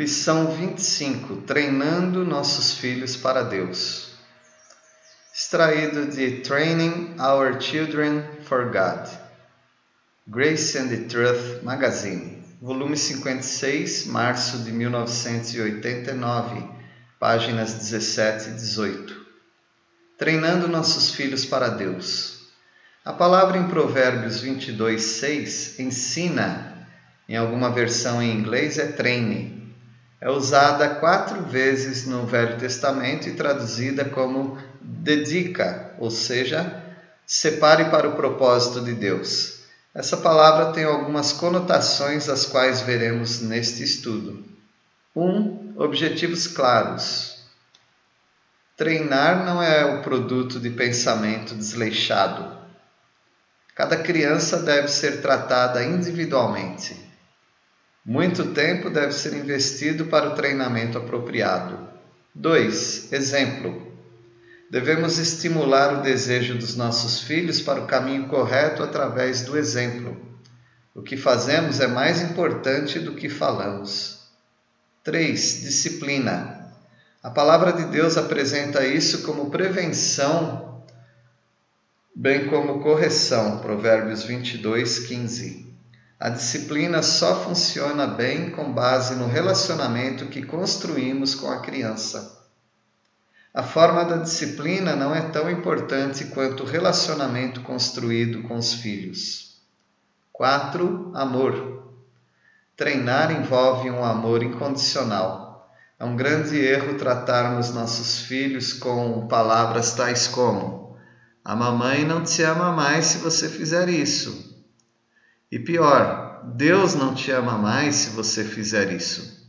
Lição 25: Treinando nossos filhos para Deus. Extraído de Training Our Children for God. Grace and the Truth Magazine, volume 56, março de 1989, páginas 17 e 18. Treinando nossos filhos para Deus. A palavra em Provérbios 22, 6 ensina, em alguma versão em inglês é treine é usada quatro vezes no Velho Testamento e traduzida como dedica, ou seja, separe para o propósito de Deus. Essa palavra tem algumas conotações, as quais veremos neste estudo. 1. Um, objetivos claros. Treinar não é o produto de pensamento desleixado. Cada criança deve ser tratada individualmente. Muito tempo deve ser investido para o treinamento apropriado. 2. Exemplo: devemos estimular o desejo dos nossos filhos para o caminho correto através do exemplo. O que fazemos é mais importante do que falamos. 3. Disciplina. A palavra de Deus apresenta isso como prevenção, bem como correção. Provérbios 22, 15. A disciplina só funciona bem com base no relacionamento que construímos com a criança. A forma da disciplina não é tão importante quanto o relacionamento construído com os filhos. 4. Amor. Treinar envolve um amor incondicional. É um grande erro tratarmos nossos filhos com palavras tais como: A mamãe não te ama mais se você fizer isso. E pior, Deus não te ama mais se você fizer isso.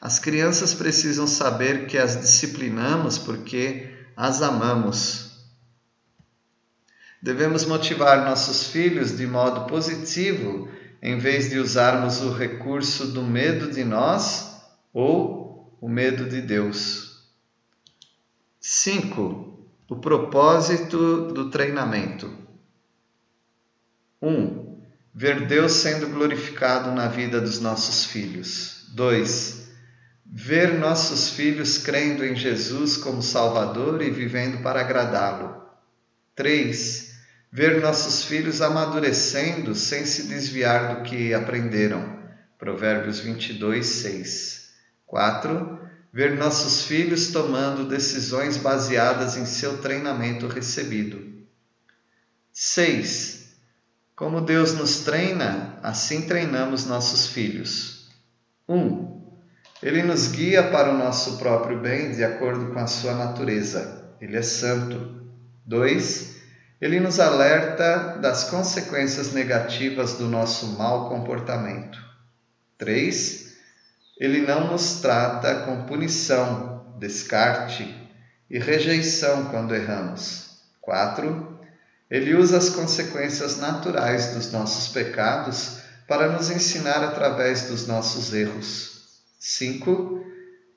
As crianças precisam saber que as disciplinamos porque as amamos. Devemos motivar nossos filhos de modo positivo, em vez de usarmos o recurso do medo de nós ou o medo de Deus. 5. O propósito do treinamento. 1. Um, ver Deus sendo glorificado na vida dos nossos filhos. 2. Ver nossos filhos crendo em Jesus como Salvador e vivendo para agradá-lo. 3. Ver nossos filhos amadurecendo sem se desviar do que aprenderam. Provérbios 22, 6. 4. Ver nossos filhos tomando decisões baseadas em seu treinamento recebido. 6 como Deus nos treina, assim treinamos nossos filhos. 1. Um, ele nos guia para o nosso próprio bem de acordo com a sua natureza. Ele é santo. 2. Ele nos alerta das consequências negativas do nosso mau comportamento. 3. Ele não nos trata com punição, descarte e rejeição quando erramos. 4. Ele usa as consequências naturais dos nossos pecados para nos ensinar através dos nossos erros. 5.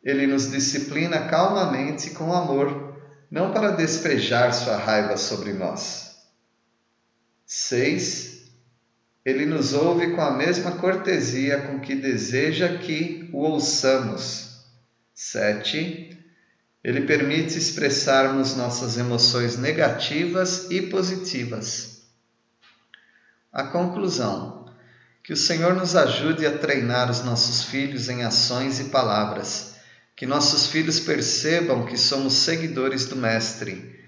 Ele nos disciplina calmamente com amor, não para despejar sua raiva sobre nós. 6. Ele nos ouve com a mesma cortesia com que deseja que o ouçamos. 7. Ele permite expressarmos nossas emoções negativas e positivas. A conclusão: que o Senhor nos ajude a treinar os nossos filhos em ações e palavras, que nossos filhos percebam que somos seguidores do Mestre,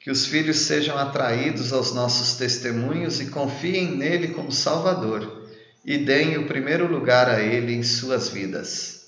que os filhos sejam atraídos aos nossos testemunhos e confiem nele como Salvador e deem o primeiro lugar a ele em suas vidas.